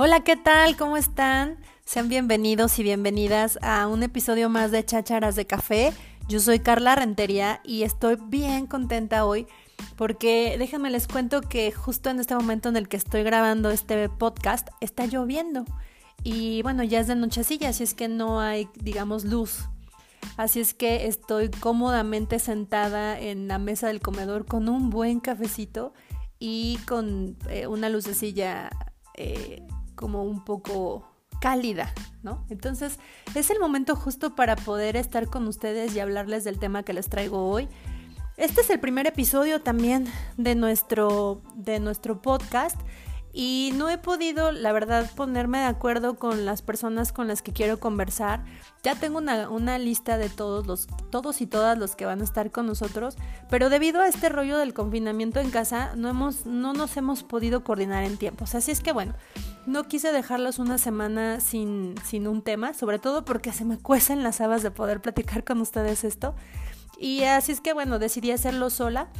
Hola, ¿qué tal? ¿Cómo están? Sean bienvenidos y bienvenidas a un episodio más de Chácharas de Café. Yo soy Carla Rentería y estoy bien contenta hoy porque déjenme les cuento que justo en este momento en el que estoy grabando este podcast está lloviendo y bueno, ya es de nochecilla, así es que no hay, digamos, luz. Así es que estoy cómodamente sentada en la mesa del comedor con un buen cafecito y con eh, una lucecilla eh, como un poco cálida, ¿no? Entonces es el momento justo para poder estar con ustedes y hablarles del tema que les traigo hoy. Este es el primer episodio también de nuestro, de nuestro podcast y no he podido, la verdad, ponerme de acuerdo con las personas con las que quiero conversar. Ya tengo una, lista de todos los, todos y todas los que van a estar con nosotros, pero debido a este rollo del confinamiento en casa, no hemos, no nos hemos podido coordinar en tiempos. Así es que bueno, no quise dejarlos una semana sin, sin un tema, sobre todo porque se me cuecen las habas de poder platicar con ustedes esto. Y así es que bueno, decidí hacerlo sola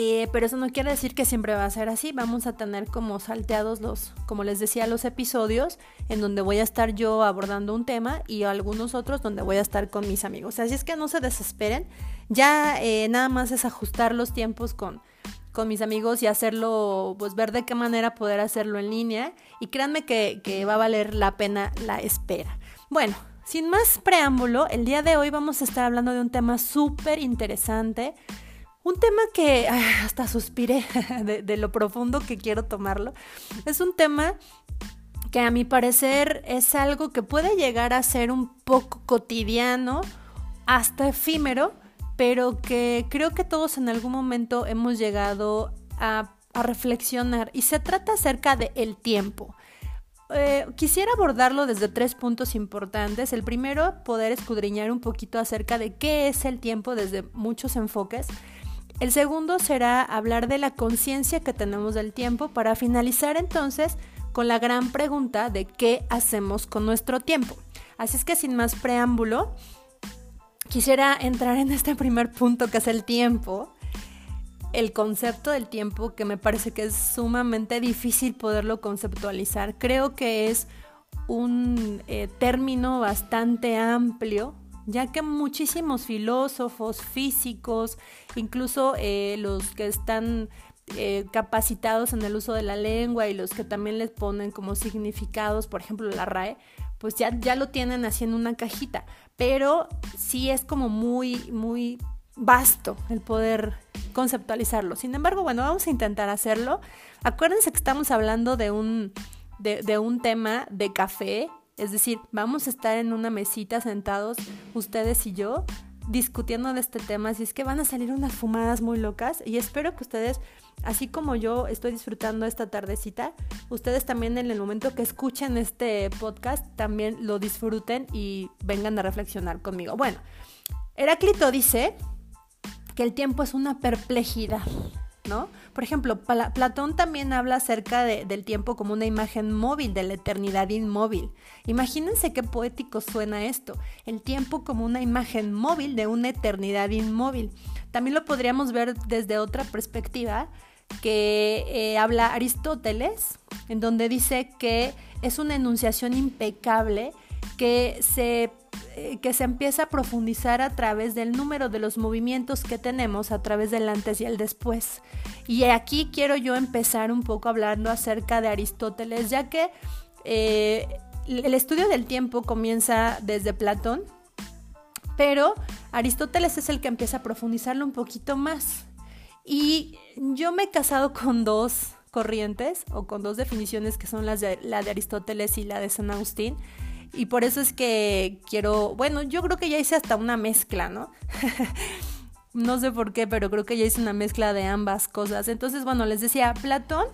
eh, pero eso no quiere decir que siempre va a ser así. Vamos a tener como salteados los, como les decía, los episodios en donde voy a estar yo abordando un tema y algunos otros donde voy a estar con mis amigos. Así es que no se desesperen. Ya eh, nada más es ajustar los tiempos con, con mis amigos y hacerlo, pues ver de qué manera poder hacerlo en línea. Y créanme que, que va a valer la pena la espera. Bueno, sin más preámbulo, el día de hoy vamos a estar hablando de un tema súper interesante un tema que hasta suspiré de, lo profundo que quiero tomarlo. Es un tema que a mi parecer es algo que puede llegar a ser un poco cotidiano, hasta efímero, pero que creo que todos en algún momento hemos llegado a, reflexionar. Y se trata acerca del el tiempo. Eh, quisiera abordarlo desde tres puntos importantes. El primero, poder escudriñar un poquito acerca de qué es el tiempo desde muchos enfoques. El segundo será hablar de la conciencia que tenemos del tiempo para finalizar entonces con la gran pregunta de qué hacemos con nuestro tiempo. Así es que sin más preámbulo, quisiera entrar en este primer punto que es el tiempo. El concepto del tiempo que me parece que es sumamente difícil poderlo conceptualizar. Creo que es un eh, término bastante amplio ya que muchísimos filósofos, físicos, incluso eh, los que están eh, capacitados en el uso de la lengua y los que también les ponen como significados, por ejemplo la RAE, pues ya, ya lo tienen así en una cajita, pero sí es como muy, muy vasto el poder conceptualizarlo. Sin embargo, bueno, vamos a intentar hacerlo. Acuérdense que estamos hablando de un, de, de un tema de café es decir, vamos a estar en una mesita sentados, ustedes y yo, discutiendo de este tema. Así es que van a salir unas fumadas muy locas y espero que ustedes, así como yo estoy disfrutando esta tardecita, ustedes también en el momento que escuchen este podcast también lo disfruten y vengan a reflexionar conmigo. Bueno, Heráclito dice que el tiempo es una perplejidad. Por ejemplo, Platón también habla acerca del tiempo como una imagen móvil, de la eternidad inmóvil. Imagínense qué poético suena esto, el tiempo como una imagen móvil de una eternidad inmóvil. También lo podríamos ver desde otra perspectiva que eh, habla Aristóteles, en donde dice que es una enunciación impecable que se eh, que se empieza a profundizar a través del número de los movimientos que tenemos a través del antes y el después. Y aquí quiero yo empezar un poco hablando acerca de Aristóteles, ya que eh, el estudio del tiempo comienza desde Platón, pero Aristóteles es el que empieza a profundizarlo un poquito más. Y yo me he casado con dos corrientes o con dos definiciones que son las de, la de Aristóteles y la de San Agustín. Y por eso es que quiero, bueno, yo creo que ya hice hasta una mezcla, ¿no? no sé por qué, pero creo que ya hice una mezcla de ambas cosas. Entonces, bueno, les decía, Platón,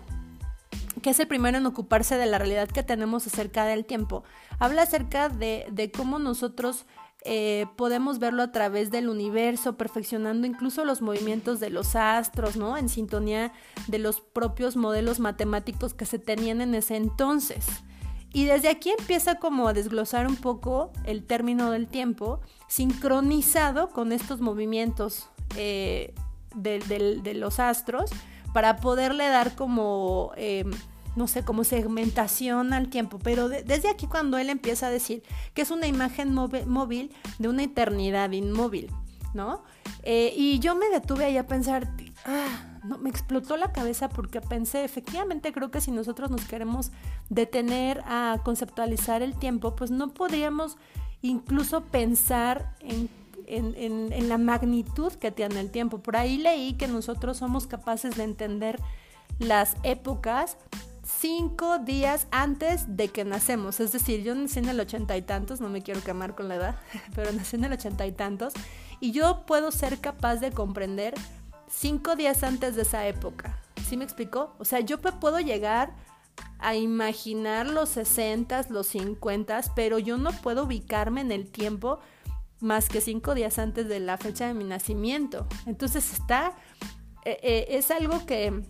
que es el primero en ocuparse de la realidad que tenemos acerca del tiempo, habla acerca de, de cómo nosotros eh, podemos verlo a través del universo, perfeccionando incluso los movimientos de los astros, ¿no? En sintonía de los propios modelos matemáticos que se tenían en ese entonces. Y desde aquí empieza como a desglosar un poco el término del tiempo, sincronizado con estos movimientos eh, de, los astros, para poderle dar como, em, no sé, como segmentación al tiempo, pero desde aquí cuando él empieza a decir que es una imagen móvil de una eternidad inmóvil, ¿no? Eh, y yo me detuve ahí a pensar, ah, no, me explotó la cabeza porque pensé, efectivamente creo que si nosotros nos queremos detener a conceptualizar el tiempo, pues no podríamos incluso pensar en en, la magnitud que tiene el tiempo. Por ahí leí que nosotros somos capaces de entender las épocas cinco días antes de que nacemos. Es decir, yo nací en el ochenta y tantos, no me quiero quemar con la edad, pero nací en el ochenta y tantos, y yo puedo ser capaz de comprender cinco días antes de esa época. ¿Sí me explicó? O sea, yo puedo llegar a imaginar los sesentas, los cincuentas, pero yo no puedo ubicarme en el tiempo más que cinco días antes de la fecha de mi nacimiento. Entonces está, eh, eh, es algo que,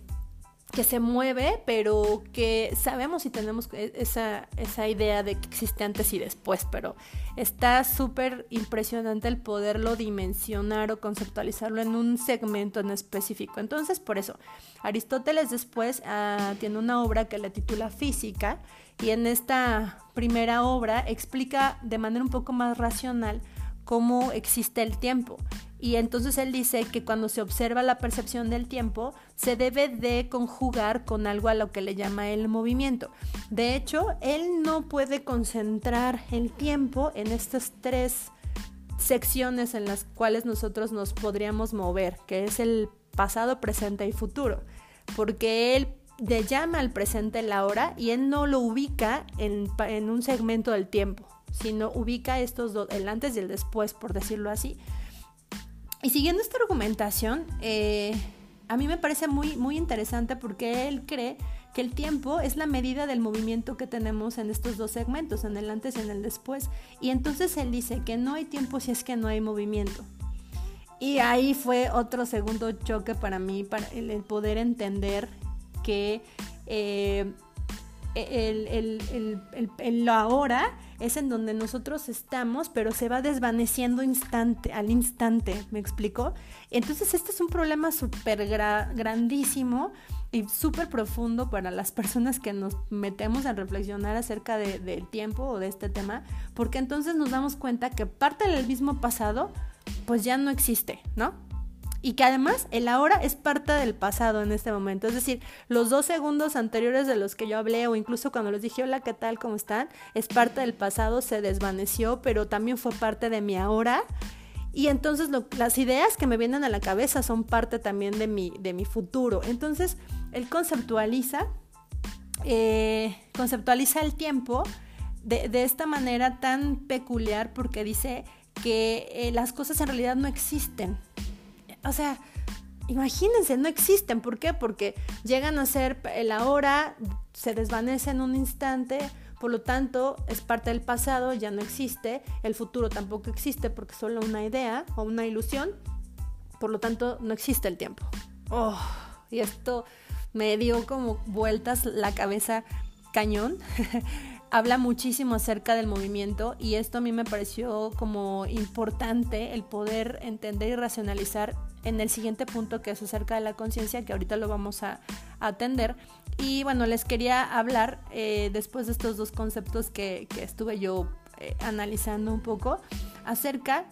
que se mueve, pero que sabemos y tenemos e, esa, esa idea de que existe antes y después, pero está súper impresionante el poderlo dimensionar o conceptualizarlo en un segmento en específico. Entonces, por eso, Aristóteles después ah, tiene una obra que le titula Física y en esta primera obra explica de manera un poco más racional cómo existe el tiempo. Y entonces él dice que cuando se observa la percepción del tiempo, se debe de conjugar con algo a lo que le llama el movimiento. De hecho, él no puede concentrar el tiempo en estas tres secciones en las cuales nosotros nos podríamos mover, que es el pasado, presente y futuro. Porque él le llama al presente la hora y él no lo ubica en, en un segmento del tiempo sino ubica estos dos, el antes y el después, por decirlo así. Y siguiendo esta argumentación, eh, a mí me parece muy, muy interesante porque él cree que el tiempo es la medida del movimiento que tenemos en estos dos segmentos, en el antes y en el después. Y entonces él dice que no hay tiempo si es que no hay movimiento. Y ahí fue otro segundo choque para mí, para el, poder entender que eh, el, el, el, ahora es en donde nosotros estamos, pero se va desvaneciendo instante, al instante, ¿me explico? Entonces este es un problema súper grandísimo y súper profundo para las personas que nos metemos a reflexionar acerca del tiempo o de este tema, porque entonces nos damos cuenta que parte del mismo pasado pues ya no existe, ¿no? Y que además el ahora es parte del pasado en este momento. Es decir, los dos segundos anteriores de los que yo hablé o incluso cuando les dije hola, ¿qué tal? ¿Cómo están? Es parte del pasado, se desvaneció, pero también fue parte de mi ahora. Y entonces las ideas que me vienen a la cabeza son parte también de mi, de mi futuro. Entonces, él conceptualiza, eh, conceptualiza el tiempo de, esta manera tan peculiar porque dice que eh, las cosas en realidad no existen o sea, imagínense, no existen. ¿Por qué? Porque llegan a ser el ahora, se desvanece en un instante, por lo tanto es parte del pasado, ya no existe, el futuro tampoco existe porque es solo una idea o una ilusión, por lo tanto no existe el tiempo. Oh, y esto me dio como vueltas la cabeza cañón. habla muchísimo acerca del movimiento y esto a mí me pareció como importante el poder entender y racionalizar en el siguiente punto que es acerca de la conciencia que ahorita lo vamos a, atender y bueno les quería hablar eh, después de estos dos conceptos que, estuve yo eh, analizando un poco acerca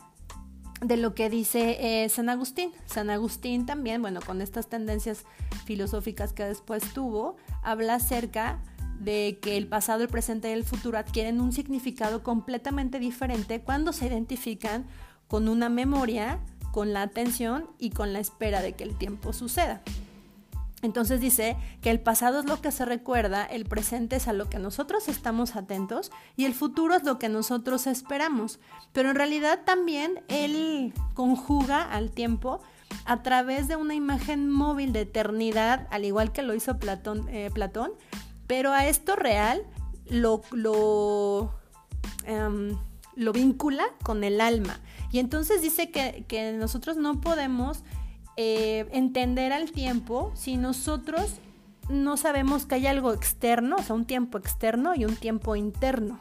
de lo que dice eh, San Agustín. San Agustín también, bueno, con estas tendencias filosóficas que después tuvo, habla acerca de que el pasado, el presente y el futuro adquieren un significado completamente diferente cuando se identifican con una memoria, con la atención y con la espera de que el tiempo suceda. Entonces dice que el pasado es lo que se recuerda, el presente es a lo que nosotros estamos atentos y el futuro es lo que nosotros esperamos. Pero en realidad también él conjuga al tiempo a través de una imagen móvil de eternidad, al igual que lo hizo Platón, eh, Platón pero a esto real lo, lo, em, lo vincula con el alma. Y entonces dice que, nosotros no podemos eh, entender al tiempo si nosotros no sabemos que hay algo externo, o sea, un tiempo externo y un tiempo interno.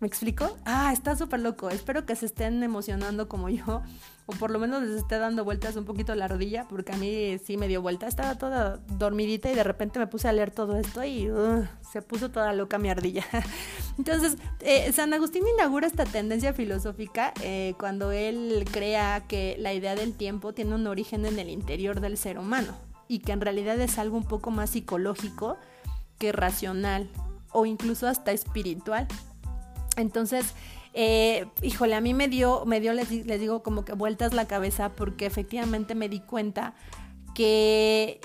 ¿Me explico? Ah, está súper loco. Espero que se estén emocionando como yo o por lo menos les esté dando vueltas un poquito la rodilla, porque a mí sí me dio vuelta. Estaba toda dormidita y de repente me puse a leer todo esto y uh, se puso toda loca mi ardilla. Entonces, eh, San Agustín inaugura esta tendencia filosófica eh, cuando él crea que la idea del tiempo tiene un origen en el interior del ser humano y que en realidad es algo un poco más psicológico que racional o incluso hasta espiritual. Entonces, eh, híjole, a mí me dio, me dio les, digo, como que vueltas la cabeza porque efectivamente me di cuenta que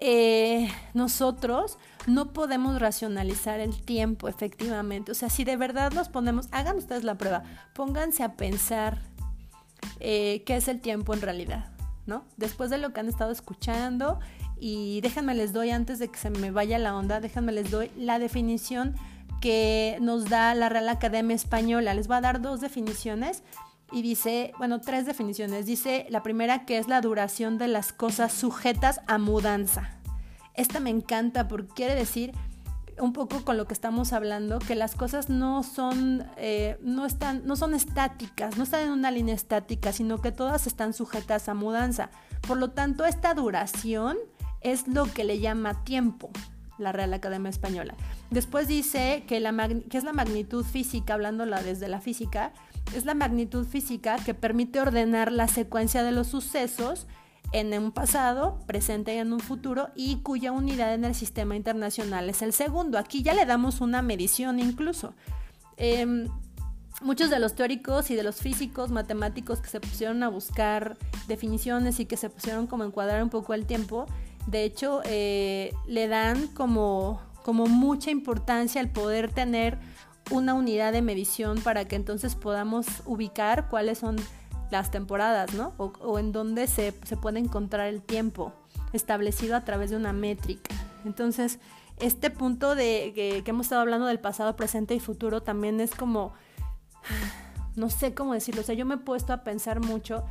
eh, nosotros no podemos racionalizar el tiempo, efectivamente. O sea, si de verdad nos ponemos, hagan ustedes la prueba, pónganse a pensar eh, qué es el tiempo en realidad, ¿no? Después de lo que han estado escuchando y déjenme les doy, antes de que se me vaya la onda, déjenme les doy la definición que nos da la Real Academia Española. Les va a dar dos definiciones y dice, bueno, tres definiciones. Dice la primera que es la duración de las cosas sujetas a mudanza. Esta me encanta porque quiere decir un poco con lo que estamos hablando, que las cosas no son, eh, no, están, no son estáticas, no están en una línea estática, sino que todas están sujetas a mudanza. Por lo tanto, esta duración es lo que le llama tiempo la Real Academia Española. Después dice que, es la magnitud física, hablándola desde la física, es la magnitud física que permite ordenar la secuencia de los sucesos en un pasado, presente y en un futuro, y cuya unidad en el sistema internacional es el segundo. Aquí ya le damos una medición incluso. Em, muchos de los teóricos y de los físicos matemáticos que se pusieron a buscar definiciones y que se pusieron como encuadrar un poco el tiempo, de hecho, eh, le dan como, como mucha importancia al poder tener una unidad de medición para que entonces podamos ubicar cuáles son las temporadas, ¿no? O, en dónde se, puede encontrar el tiempo establecido a través de una métrica. Entonces, este punto de que, que, hemos estado hablando del pasado, presente y futuro también es como, no sé cómo decirlo, o sea, yo me he puesto a pensar mucho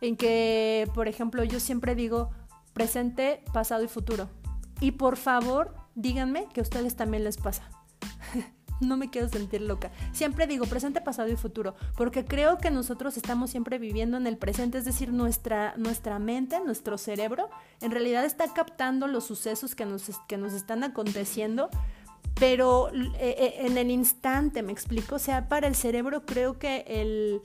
en que, por ejemplo, yo siempre digo, presente, pasado y futuro. Y por favor, díganme que a ustedes también les pasa. no me quiero sentir loca. Siempre digo presente, pasado y futuro, porque creo que nosotros estamos siempre viviendo en el presente, es decir, nuestra, nuestra mente, nuestro cerebro, en realidad está captando los sucesos que nos, que nos están aconteciendo, pero eh, eh, en el instante, me explico, o sea, para el cerebro creo que el,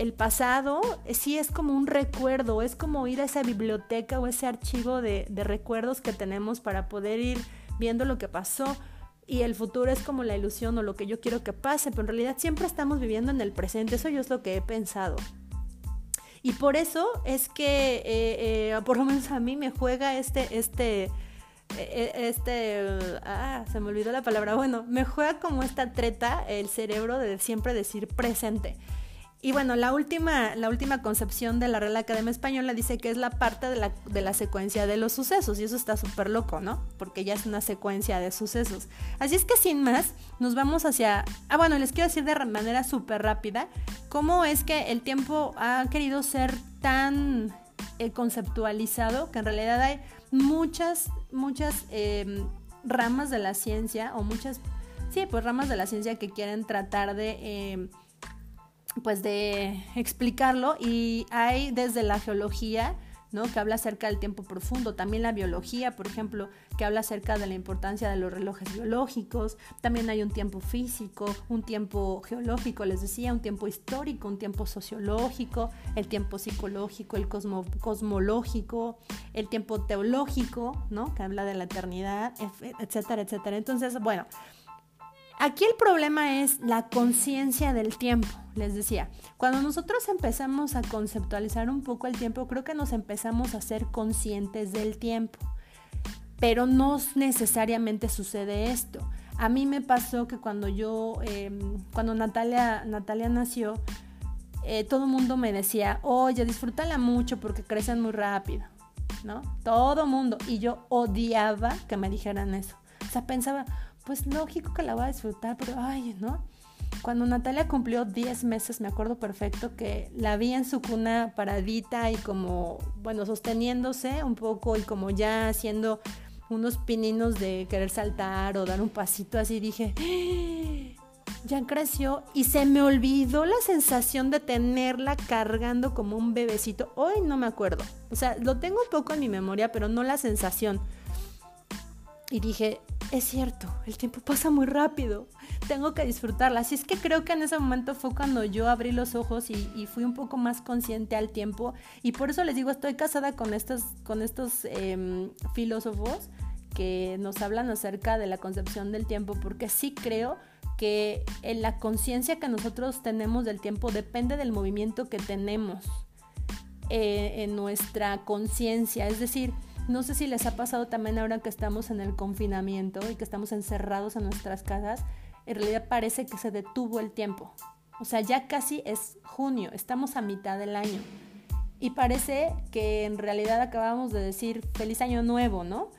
el pasado eh, sí es como un recuerdo, es como ir a esa biblioteca o ese archivo de, recuerdos que tenemos para poder ir viendo lo que pasó y el futuro es como la ilusión o lo que yo quiero que pase, pero en realidad siempre estamos viviendo en el presente, eso yo es lo que he pensado. Y por eso es que, eh, eh, por lo menos a mí me juega este, este, este, ah, se me olvidó la palabra, bueno, me juega como esta treta el cerebro de siempre decir presente. Y bueno, la última, la última concepción de la Real Academia Española dice que es la parte de la, de la secuencia de los sucesos, y eso está súper loco, ¿no? Porque ya es una secuencia de sucesos. Así es que sin más, nos vamos hacia... Ah, bueno, les quiero decir de manera súper rápida cómo es que el tiempo ha querido ser tan eh, conceptualizado que en realidad hay muchas, muchas em, ramas de la ciencia, o muchas, sí, pues ramas de la ciencia que quieren tratar de em, pues de explicarlo y hay desde la geología, ¿no? que habla acerca del tiempo profundo, también la biología, por ejemplo, que habla acerca de la importancia de los relojes biológicos, también hay un tiempo físico, un tiempo geológico, les decía, un tiempo histórico, un tiempo sociológico, el tiempo psicológico, el cosmológico, el tiempo teológico, ¿no? que habla de la eternidad, etcétera, etcétera. Entonces, bueno, Aquí el problema es la conciencia del tiempo, les decía. Cuando nosotros empezamos a conceptualizar un poco el tiempo, creo que nos empezamos a ser conscientes del tiempo. Pero no necesariamente sucede esto. A mí me pasó que cuando yo, em, cuando Natalia, Natalia nació, eh, todo el mundo me decía, oye, disfrútala mucho porque crecen muy rápido, ¿no? Todo mundo. Y yo odiaba que me dijeran eso. O sea, pensaba, pues lógico que la voy a disfrutar, pero ay, ¿no? Cuando Natalia cumplió 10 meses, me acuerdo perfecto que la vi en su cuna paradita y como, bueno, sosteniéndose un poco y como ya haciendo unos pininos de querer saltar o dar un pasito así, dije, ¡Ah! ya creció y se me olvidó la sensación de tenerla cargando como un bebecito. Hoy no me acuerdo. O sea, lo tengo un poco en mi memoria, pero no la sensación. Y dije, es cierto, el tiempo pasa muy rápido, tengo que disfrutarla. Así es que creo que en ese momento fue cuando yo abrí los ojos y, fui un poco más consciente al tiempo. Y por eso les digo, estoy casada con estos, con estos em, filósofos que nos hablan acerca de la concepción del tiempo, porque sí creo que en la conciencia que nosotros tenemos del tiempo depende del movimiento que tenemos eh, en nuestra conciencia. Es decir, no sé si les ha pasado también ahora que estamos en el confinamiento y que estamos encerrados en nuestras casas, en realidad parece que se detuvo el tiempo. O sea, ya casi es junio, estamos a mitad del año. Y parece que en realidad acabamos de decir feliz año nuevo, ¿no?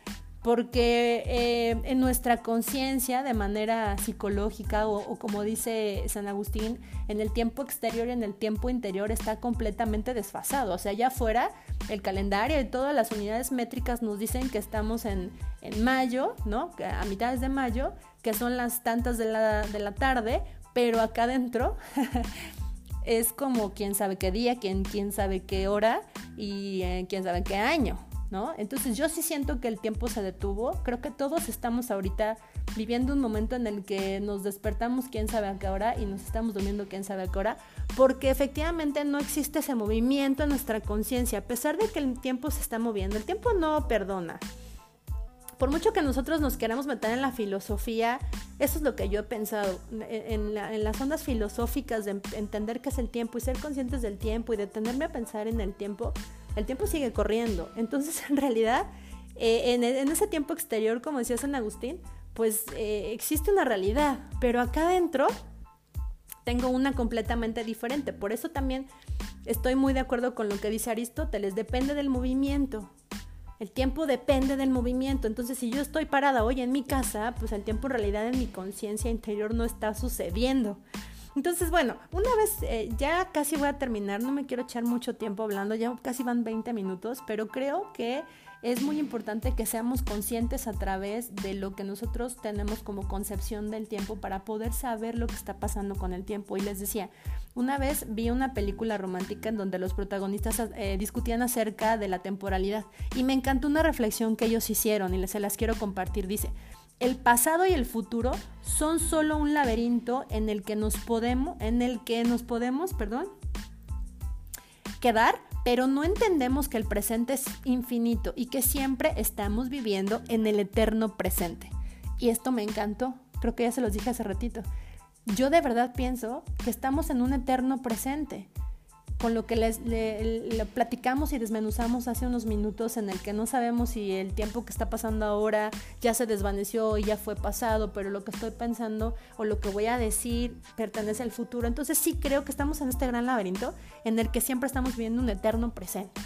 porque eh, en nuestra conciencia de manera psicológica o, como dice San Agustín, en el tiempo exterior y en el tiempo interior está completamente desfasado. O sea, allá afuera el calendario y todas las unidades métricas nos dicen que estamos en, mayo, ¿no? A mitades de mayo, que son las tantas de la, de la tarde, pero acá adentro es como quién sabe qué día, quién, quién sabe qué hora y eh, quién sabe qué año. ¿No? Entonces yo sí siento que el tiempo se detuvo. Creo que todos estamos ahorita viviendo un momento en el que nos despertamos quién sabe a qué hora y nos estamos durmiendo quién sabe a qué hora, porque efectivamente no existe ese movimiento en nuestra conciencia, a pesar de que el tiempo se está moviendo. El tiempo no perdona. Por mucho que nosotros nos queramos meter en la filosofía, eso es lo que yo he pensado, en, en las ondas filosóficas de entender qué es el tiempo y ser conscientes del tiempo y detenerme a pensar en el tiempo, el tiempo sigue corriendo. Entonces, en realidad, eh, en, ese tiempo exterior, como decía San Agustín, pues eh, existe una realidad, pero acá adentro tengo una completamente diferente. Por eso también estoy muy de acuerdo con lo que dice Aristóteles, depende del movimiento. El tiempo depende del movimiento. Entonces, si yo estoy parada hoy en mi casa, pues el tiempo en realidad en mi conciencia interior no está sucediendo. Entonces, bueno, una vez eh, ya casi voy a terminar, no me quiero echar mucho tiempo hablando, ya casi van 20 minutos, pero creo que es muy importante que seamos conscientes a través de lo que nosotros tenemos como concepción del tiempo para poder saber lo que está pasando con el tiempo. Y les decía, una vez vi una película romántica en donde los protagonistas eh, discutían acerca de la temporalidad y me encantó una reflexión que ellos hicieron y se las quiero compartir. Dice, el pasado y el futuro son solo un laberinto en el que nos podemos, en el que nos podemos, perdón, quedar, pero no entendemos que el presente es infinito y que siempre estamos viviendo en el eterno presente. Y esto me encantó, creo que ya se los dije hace ratito. Yo de verdad pienso que estamos en un eterno presente con lo que les, le, platicamos y desmenuzamos hace unos minutos en el que no sabemos si el tiempo que está pasando ahora ya se desvaneció y ya fue pasado, pero lo que estoy pensando o lo que voy a decir pertenece al futuro. Entonces sí creo que estamos en este gran laberinto en el que siempre estamos viviendo un eterno presente.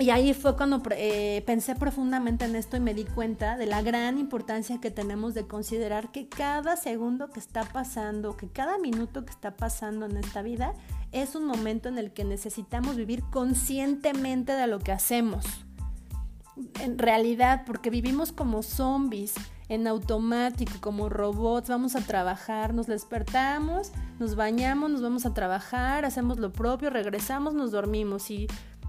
Y ahí fue cuando eh, pensé profundamente en esto y me di cuenta de la gran importancia que tenemos de considerar que cada segundo que está pasando, que cada minuto que está pasando en esta vida es un momento en el que necesitamos vivir conscientemente de lo que hacemos. En realidad, porque vivimos como zombies, en automático, como robots, vamos a trabajar, nos despertamos, nos bañamos, nos vamos a trabajar, hacemos lo propio, regresamos, nos dormimos y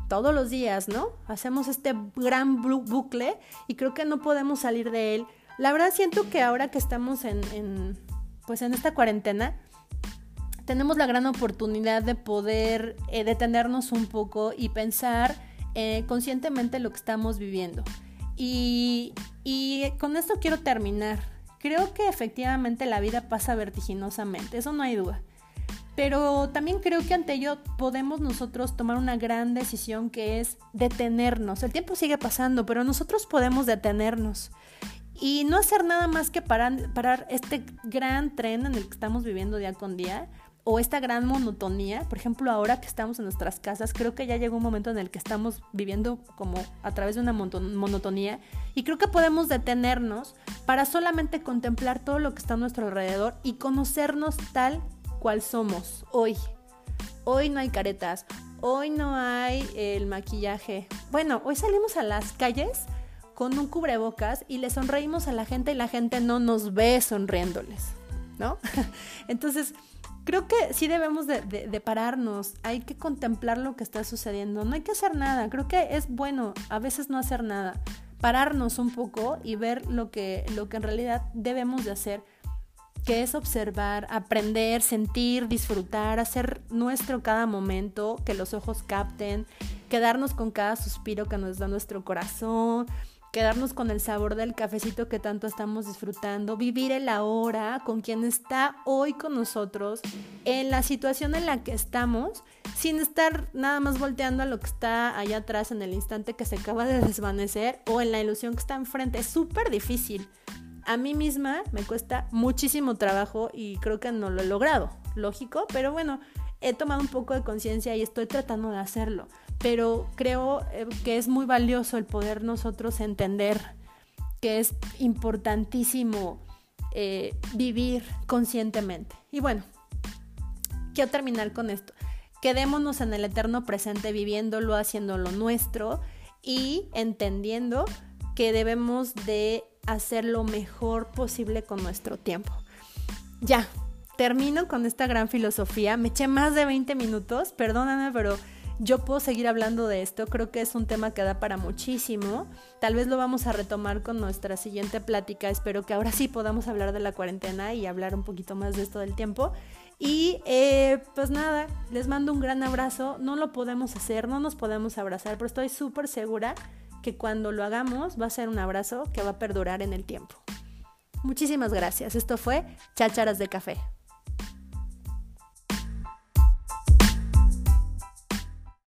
todos los días, ¿no? Hacemos este gran bucle y creo que no podemos salir de él. La verdad siento que ahora que estamos en, pues en esta cuarentena, tenemos la gran oportunidad de poder eh, detenernos un poco y pensar eh, conscientemente lo que estamos viviendo. Y, y con esto quiero terminar. Creo que efectivamente la vida pasa vertiginosamente, eso no hay duda. Pero también creo que ante ello podemos nosotros tomar una gran decisión que es detenernos. El tiempo sigue pasando, pero nosotros podemos detenernos y no hacer nada más que parar, este gran tren en el que estamos viviendo día con día o esta gran monotonía, por ejemplo, ahora que estamos en nuestras casas, creo que ya llegó un momento en el que estamos viviendo como a través de una monotonía y creo que podemos detenernos para solamente contemplar todo lo que está a nuestro alrededor y conocernos tal cual somos hoy. Hoy no hay caretas, hoy no hay el maquillaje. Bueno, hoy salimos a las calles con un cubrebocas y le sonreímos a la gente y la gente no nos ve sonriéndoles. ¿no? Entonces, creo que sí debemos de, de, pararnos, hay que contemplar lo que está sucediendo, no hay que hacer nada, creo que es bueno a veces no hacer nada, pararnos un poco y ver lo que, lo que en realidad debemos de hacer, que es observar, aprender, sentir, disfrutar, hacer nuestro cada momento, que los ojos capten, quedarnos con cada suspiro que nos da nuestro corazón, quedarnos con el sabor del cafecito que tanto estamos disfrutando, vivir el ahora con quien está hoy con nosotros, en la situación en la que estamos, sin estar nada más volteando a lo que está allá atrás en el instante que se acaba de desvanecer o en la ilusión que está enfrente. Es súper difícil. A mí misma me cuesta muchísimo trabajo y creo que no lo he logrado, lógico, pero bueno, he tomado un poco de conciencia y estoy tratando de hacerlo pero creo eh, que es muy valioso el poder nosotros entender que es importantísimo eh, vivir conscientemente. Y bueno, quiero terminar con esto. Quedémonos en el eterno presente, viviéndolo, haciéndolo nuestro y entendiendo que debemos de hacer lo mejor posible con nuestro tiempo. Ya, termino con esta gran filosofía. Me eché más de 20 minutos, perdóname, pero yo puedo seguir hablando de esto, creo que es un tema que da para muchísimo. Tal vez lo vamos a retomar con nuestra siguiente plática. Espero que ahora sí podamos hablar de la cuarentena y hablar un poquito más de esto del tiempo. Y eh, pues nada, les mando un gran abrazo. No lo podemos hacer, no nos podemos abrazar, pero estoy súper segura que cuando lo hagamos va a ser un abrazo que va a perdurar en el tiempo. Muchísimas gracias. Esto fue Chácharas de Café.